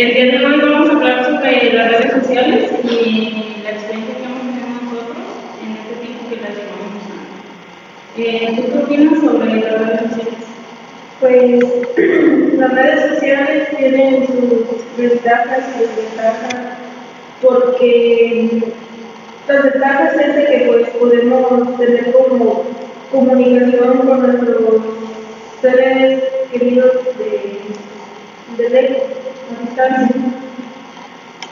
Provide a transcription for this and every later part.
el día de hoy vamos a hablar sobre las redes sociales y la experiencia que hemos tenido nosotros en este tiempo que las llevamos eh, ¿Tú qué opinas sobre las redes sociales? Pues las redes sociales tienen sus ventajas y desventajas porque las ventajas es de que pues podemos tener como comunicación con nuestros seres queridos de, de lejos, distancia.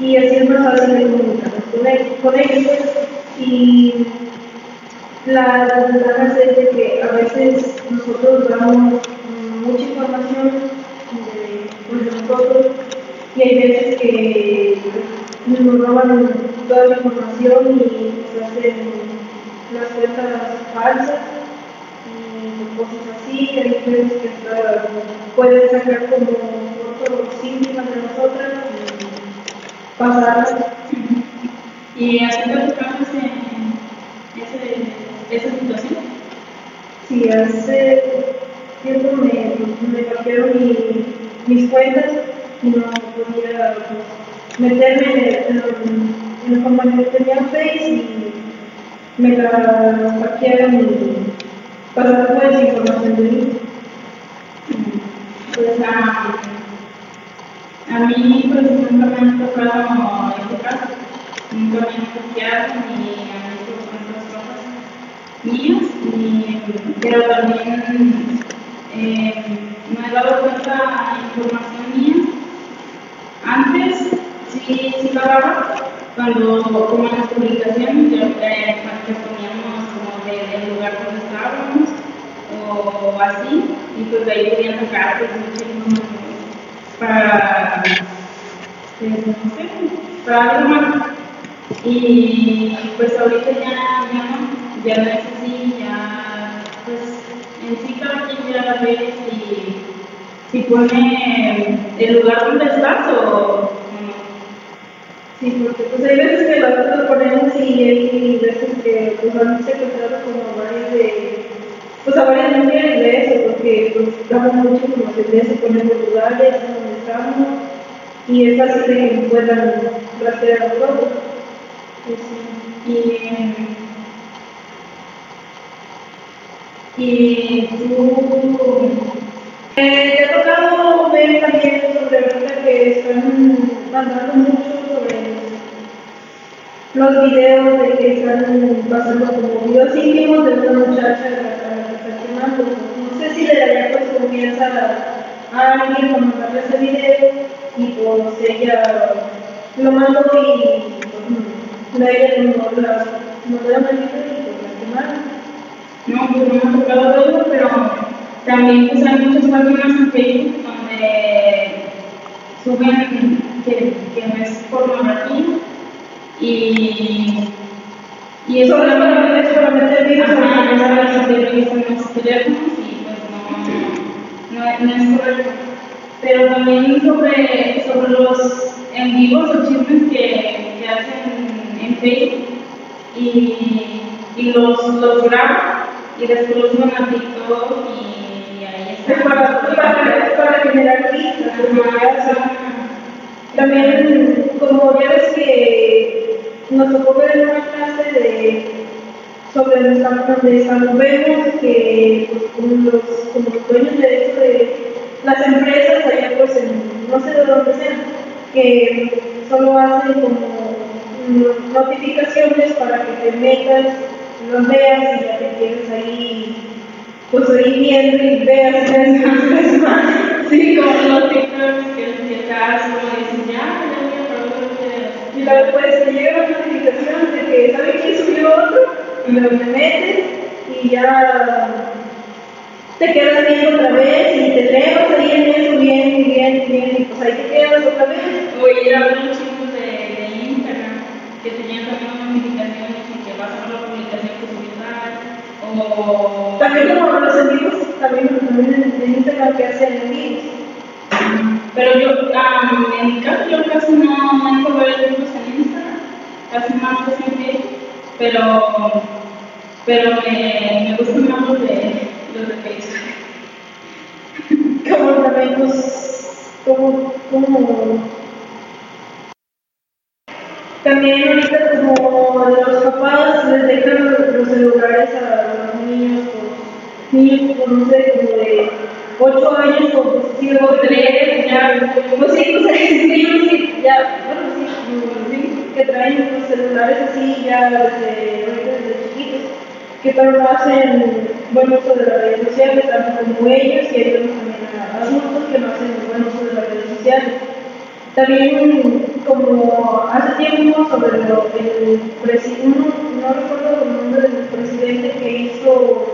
Y así es más fácil comunicarnos con, él, ellos. Y la desventaja es de que a veces nosotros damos mucha información de, nosotros y hay veces que nos roban toda la información y se hacen las cuentas falsas y cosas así, que hay veces que pueden sacar como fotos íntimas de nosotras y pasarlas. ¿Y ti te tocamos ese, esa situación? Sí, hace tiempo me, me mi, mis cuentas y no podía meterme en, en, como que tenía Face y me la hackearon y pasaron toda esa información de mí. Pues a, a mí pues nunca me han tocado este caso, nunca me han hackeado ni han hecho otras cosas mías, ni, pero también eh, me he dado cuenta información mía. Antes sí, sí pagaba, cuando como en las publicaciones yo, eh, poníamos como del de lugar donde estábamos o así, y pues de ahí podían sacar pues, información para, sé, para algo más. Y pues ahorita ya, ya no, ya no es así, ya pues en sí cada quien ya ve si, si pone el lugar donde estás o. Sí, porque pues hay veces que nosotros lo ponemos y hay veces que pues han secuestrado como varias de pues a varias mujeres de eso, porque pues damos mucho como se ve, se ponen los lugares y es fácil de que puedan rastrear todo. Pues. Y y tú te ha tocado ver también sobre ahorita que están mandando mucho sobre los videos de que están pasando como videos íntimos de una muchacha a, alguien para mandarle ese video y pues ella lo mandó y pues, la ella no la mandó la maldita y pues la. No, pues no me ha tocado verlo, pero también pues, hay muchas páginas en Facebook donde suben que, que no es pornografía y, y eso solamente es solamente el virus que en los teléfonos y pues no, no, es correcto. Pero también sobre, sobre los en vivos o chismes que, que hacen en Facebook y, y los, los graban y después los suben a TikTok y ahí está. Para, para, para generar vistas, también, como ya ves que nos tocó ver una clase de sobre nuestra donde vemos que pues, como, los, como los dueños de eso de las empresas allá pues en, no sé de dónde sean, que solo hacen como notificaciones para que te metas los veas y ya te quedes ahí, pues ahí viendo y veas. Sí, como los TikToks que, que estás como dicen, ya, ya voy a probar Y luego pues te llega la notificación de que sabe quién subió otro, lo te metes y ya te quedas viendo otra vez y te leas ahí en eso bien, bien, bien, y pues ahí te quedas otra vez. O ir a ver los chicos de, de Instagram que tenían también notificaciones y que ver la publicación que subió tal, o... También como los envíos, también, también en Instagram que hacen envíos. Pero yo, um, en mi caso, yo casi no manejo ver envíos en Instagram, casi más que en Facebook, pero, pero me, me gustan más los de, los de Facebook. como también, pues, como, como también ahorita como los papás les dejan los celulares a los niños, o niños, pues, no sé, como de 8 años o sí, o 3, ya, pues sí, pues sí, ya, bueno, sí, que traen los celulares así ya desde, que no hacen buen uso de las redes sociales, tanto como ellos y ellos también a adultos que no hacen buen uso de las redes sociales. También, como hace tiempo, sobre lo, el presidente, no, recuerdo el nombre del presidente que hizo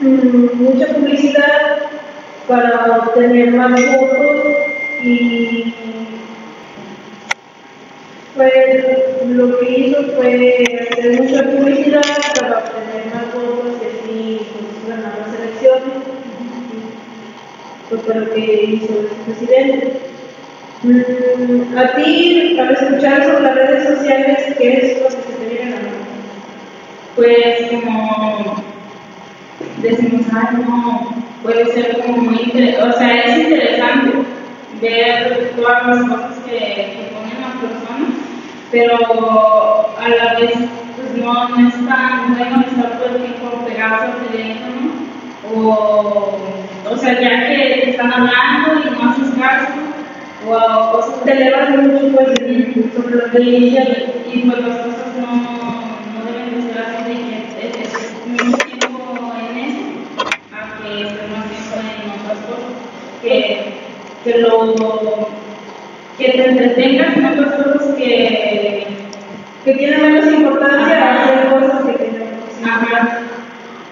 mmm, mucha publicidad para obtener más votos y fue, lo que hizo fue hacer mucha publicidad para obtener más votos y así pues, ganar las elecciones. Pues lo que hizo el presidente. Mm, a ti, al escuchar sobre las redes sociales, ¿qué es lo que se te viene a la mente? Pues como decimos, ay, no, puede ser como muy interesante, o sea, es interesante ver todas las cosas que, que ponen las personas, pero a la vez pues no, no es tan bueno estar todo el tiempo pegado al teléfono o, o sea, ya que están hablando y no haces caso o cosas Te elevas mucho pues, sobre lo que y, pues las cosas no, no deben de ser así de que es, es mucho tiempo en eso a que estemos tiempo en otras cosas que, que lo que te entretengas en otras cosas que que tienen menos importancia a hacer cosas que tengan ajá.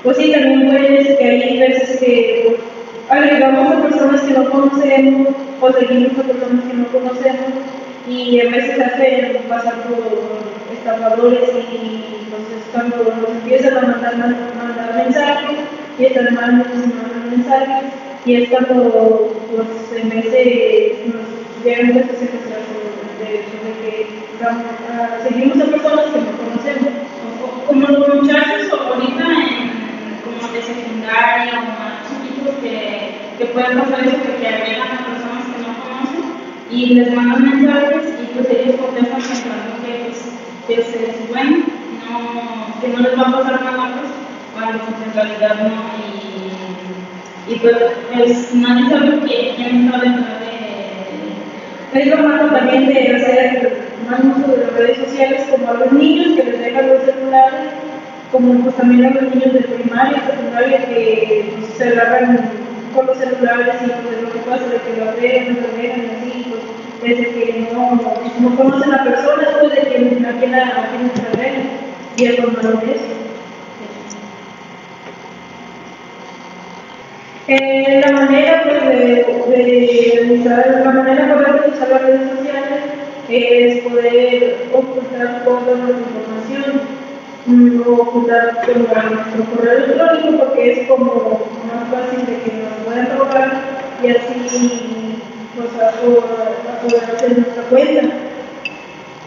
Pues sí, también puedes que hay veces que agregamos a personas que no conocemos o seguimos a personas que no conocemos y a veces hacen pasar por estafadores y entonces cuando nos empiezan a mandar, mandar mensajes y están mandando mensajes y es cuando pues en vez de a secuestrar de, de que vamos a, seguimos a personas que no conocemos. como los muchachos ahorita en, como de secundaria o más chiquitos que, que pueden pasar eso que agregan a personas que no conocen y les mandan mensajes y pues ellos contestan pensando que pues que es bueno, no, que no les va a pasar nada pues cuando en realidad no y, y pues, pues nadie sabe quién está detrás de Es lo malo también de hacer más uso de las redes sociales como a los niños que les dejan los celulares, como pues también a los niños de primaria, secundaria que pues, se agarran con los celulares y pues lo que pasa de que lo ven, lo ven y así, pues desde que no, no conocen a la persona, pues de que a quién a quién se ven y es lo malo de eso. Eh, la manera pues, de, usar, la manera correcta de usar las redes sociales es poder ocultar toda nuestra información, no ocultar nuestro correo electrónico porque es como más fácil de que nos puedan robar y así pues, apoderarse de nuestra cuenta.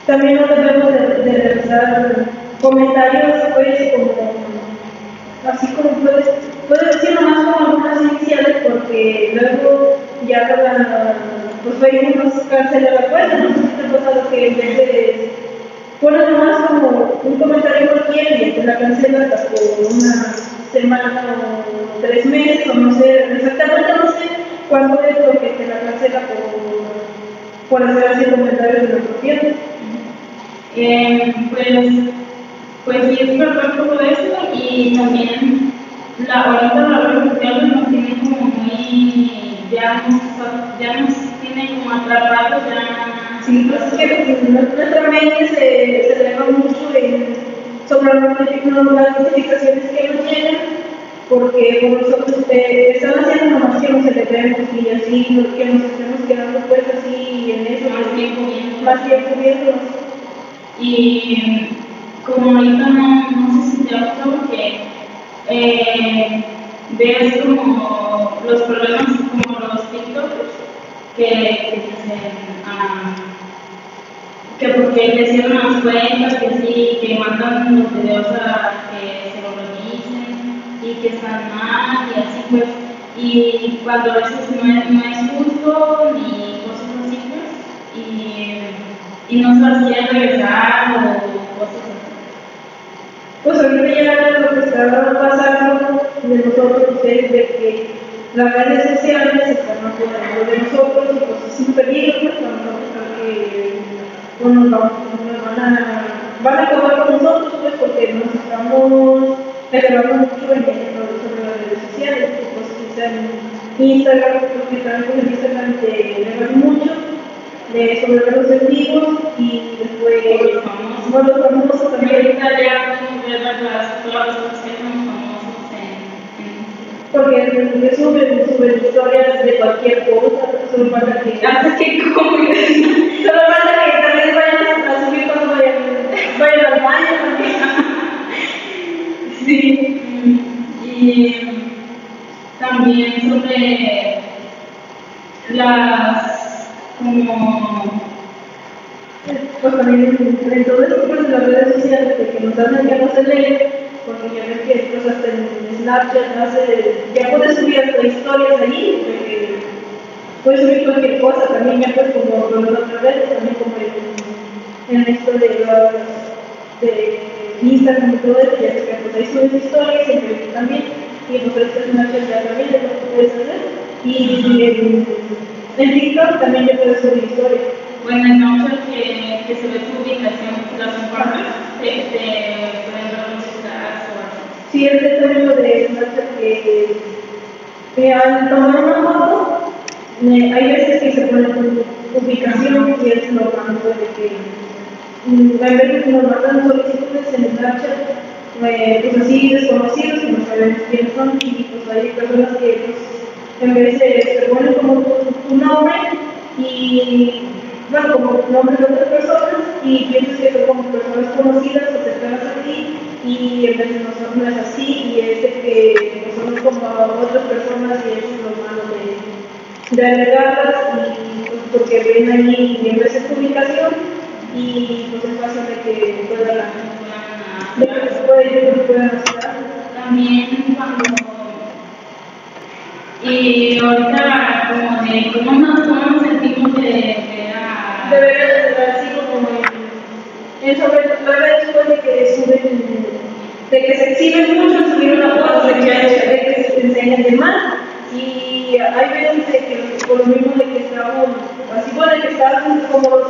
También no debemos de, de realizar comentarios pues como así como puedes, puedes decir nomás como algunas iniciales porque luego ya la, pues Facebook nos cancela la cuenta, no sé si te ha pasado que en vez de pones nomás como un comentario cualquiera y te la cancela hasta por una semana o tres meses o no sé, exactamente no sé cuánto es lo que te la cancela por, por hacer así comentarios de nuestro tiempo. Eh, pues, pues sí, es verdad todo eso y también la, ahorita las redes sociales nos tienen como muy, ya nos, ya nos tienen como atrapados, ya... Sí, pues es que nuestra mente se, se eleva mucho en, sobre las notificaciones que nos llegan, porque por nosotros eh, están haciendo nomás que nos elevemos y así que nos estemos quedando pues así en eso, Más tiempo viendo. más tiempo viéndonos. Y como ahorita no, no sé si te ha pasado que eh, ves como los problemas como los TikTokers que, que dicen ah, que porque le cierran las cuentas, que sí, que mandan los videos a que se lo revisen y que están mal y así pues y cuando a veces no es, no es justo ni cosas así pues y, y no sabían regresar o. Pues ahorita ya lo que está pasando de nosotros es de que las redes sociales se están apoderando de nosotros y pues es un peligro pues, nosotros que bueno, no, van, a, van a acabar con nosotros pues porque nos estamos elevando mucho en, sobre las redes sociales, pues en Instagram, porque también en Instagram te elevan mucho de, sobre los en y después Bueno, los famosos también. Ahorita ya podemos ver las, todas las cosas que en, en Porque suben, suben historias de cualquier cosa, solo falta que. Hace que como Solo falta que también vayan a subir cuando vayan, al baño. Sí, y también sobre las como Pues también en, en todo esto, pues las redes ya no se lee, porque ya ves que pues, hasta en Snapchat hace, ya puedes subir hasta historias ahí, porque puedes subir cualquier cosa, también ya pues como con las otras redes, también como en, en esto de las de Instagram y todo eso, ya que pues ahí subes historias, en Facebook también, y pues este Snapchat ya también es lo puedes hacer, y en, en TikTok también ya puedes subir historias. Bueno entonces que, que se ve tu ubicación las compartes este pueden o así. Sí, es lo de que, que al tomar una foto, eh, hay veces que se pone ubicación y es normal de que mm, hay veces nos mandan solicitudes en Snapchat, eh, pues así desconocidos que no sabemos quiénes son y pues hay personas que pues, en vez de te ponen como tu nombre y como nombre de otras personas y piensas que son como personas conocidas o cercanas a ti y en vez de nosotros no es así y es de que somos como otras personas y es lo malo de, de agregarlas y pues, porque ven ahí vez de tu ubicación y pues es fácil de que que se pueden, puedan hacer También cuando y ahorita como de cómo a debería de así como en, en sobre todo después de que suben, de que se exhiben mucho en subir una foto, de que, se enseñan de más. Y hay veces de que por lo mismo de que estamos, así bueno, de que estamos como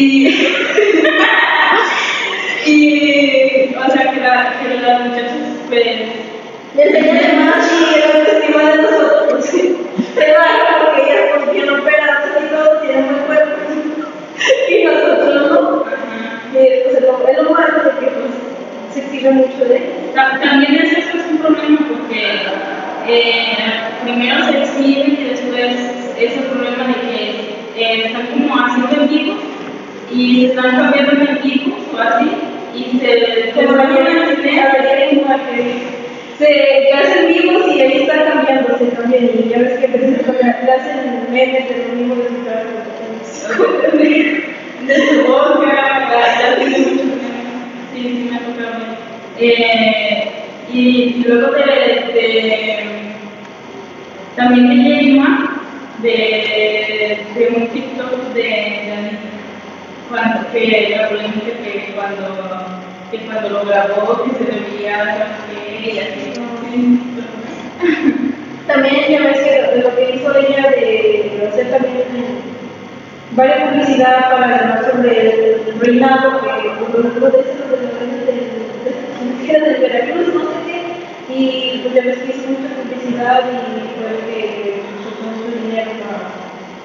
y, y, o sea, que, la, que las muchachas, pues, Le enseñan más y el autoestima de nosotros, pues sí. Se baja porque ellas pues bien operadas y todo, tienen buen cuerpo. Y nosotros no. ajá. Y después es lo, es lo malo de que pues, se exige mucho de Ta- También es, eso es un problema porque eh, primero se exhiben y después es el problema de que eh, están como haciendo equipos y se están cambiando en equipos o así y se, se la gente así, se hacen vivos y ahí están cambiándose también. Y ya ves que le hacen memes de lo mismo de su cara. de su boca, tiene mucho sí, sí me ha tocado. Eh, y luego de, de también de Yelma, de, de un TikTok de, de cuando, que la polémica que cuando, que cuando lo grabó, que se debía que y así, sí, También ya ves que lo que hizo ella de hacer también varias publicidad para ganar sobre el reinado, que ejemplo de de de, Veracruz, no sé qué, y pues ya ves que hizo mucha publicidad y fue que usó mucho dinero para,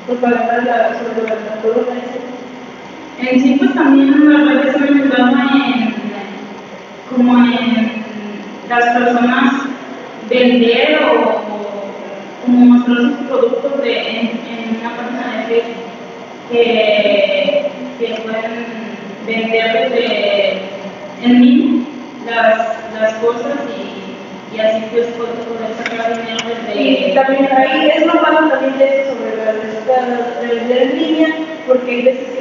pues, la, sobre la, corona. En sí, pues también las redes se han en, como en las personas vender o, como mostrar sus productos de, en, una página de Facebook que, pueden vender desde en mí las, las cosas y, y así pues poder sacar dinero desde... Y también ahí es lo malo también de eso sobre las ventas de vender en porque hay veces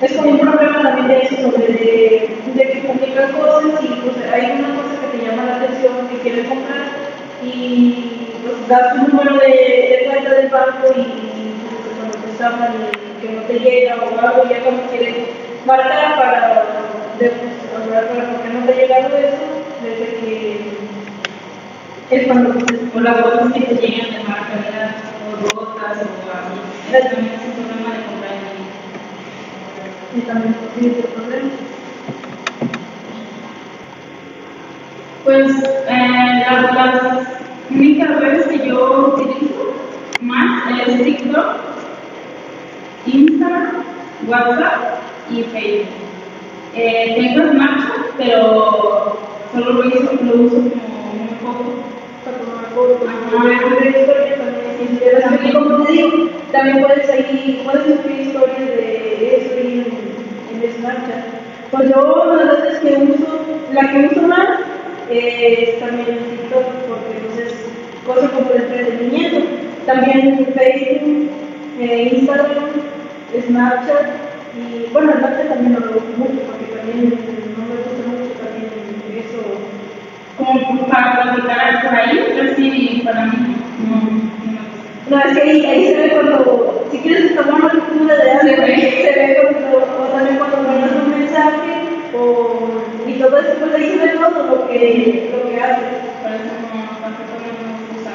es como un problema también de eso, sobre de, de que publican cosas y pues hay una cosa que te llama la atención que quieres comprar y pues das tu número de, cuenta del banco y pues, cuando te estafan y que no te llega o algo, ya cuando quieres marcar para, de, pues, para qué no te ha llegado eso, desde que es cuando O las cosas que te llegan de mala calidad, o rotas, o así. Eso también es un problema de comprar en línea. y también tiene ese problema. Pues eh, las, las únicas redes que yo utilizo más es TikTok, Instagram, WhatsApp y Facebook. Eh, tengo Snapchat, pero solo lo uso, lo uso como muy poco. También, puedes ahí, puedes subir historias de eso en, en Snapchat. Pues yo la verdad es que uso, la que uso más eh, es también TikTok, porque pues es cosa como de entretenimiento. También Facebook, eh, Instagram, Snapchat, y bueno, Snapchat también no lo uso lo que, lo que haces. Por eso no, tampoco no gusta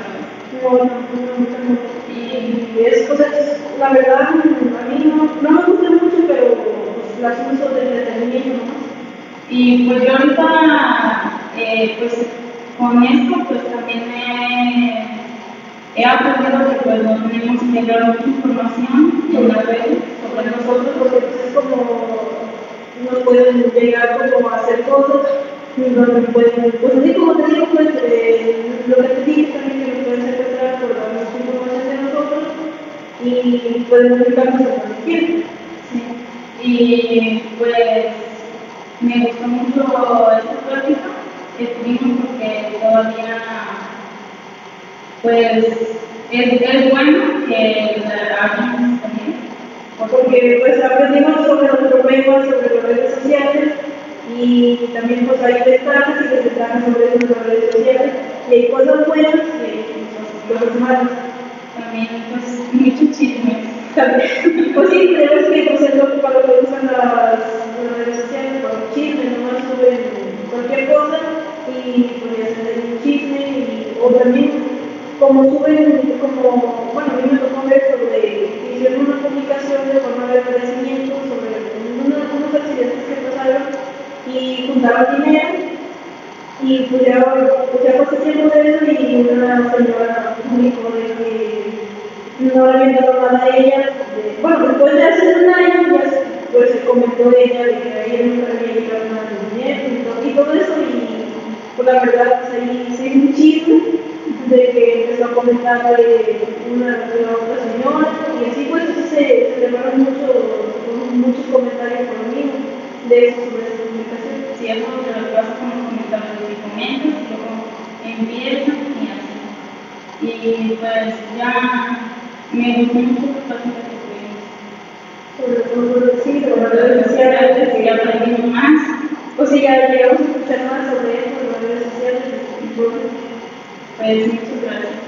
no. Y es cosas, la verdad, a mí no, no me gustan mucho, pero pues, las uso de entretenimiento. Y pues yo ahorita, eh, pues con esto, pues también he, he aprendido que pues no tenemos que dar mucha información en las redes sobre nosotros porque pues, es como nos pueden llegar como a hacer cosas pues así como te digo, pues eh, lo que te dije también que nos pueden secuestrar por la mucha información de nosotros y pueden lo que quieran. Sí. Y pues me gustó mucho esta plática que tuvimos porque todavía pues es, es bueno que la hagamos también. Porque pues aprendimos sobre los problemas, sobre las redes sociales y también pues hay ventajas y desventajas sobre eso de las redes sociales y hay cosas buenas y cosas- malas. También pues mucho chisme. También, pues sí, tenemos que pues, ahí se un chisme de que empezó a comentar de una de la otra señora y así pues se, elevaron muchos, muchos comentarios por mí de eso sobre esa publicación. Si eso te lo pasa con los comentarios y comentas, luego empiezan y así. Y pues ya me gustó mucho la plática que tuvimos. Sobre todo, sí, redes Redes sociales. sociales, que ya aprendimos más. Pues sí, ya llegamos a escuchar más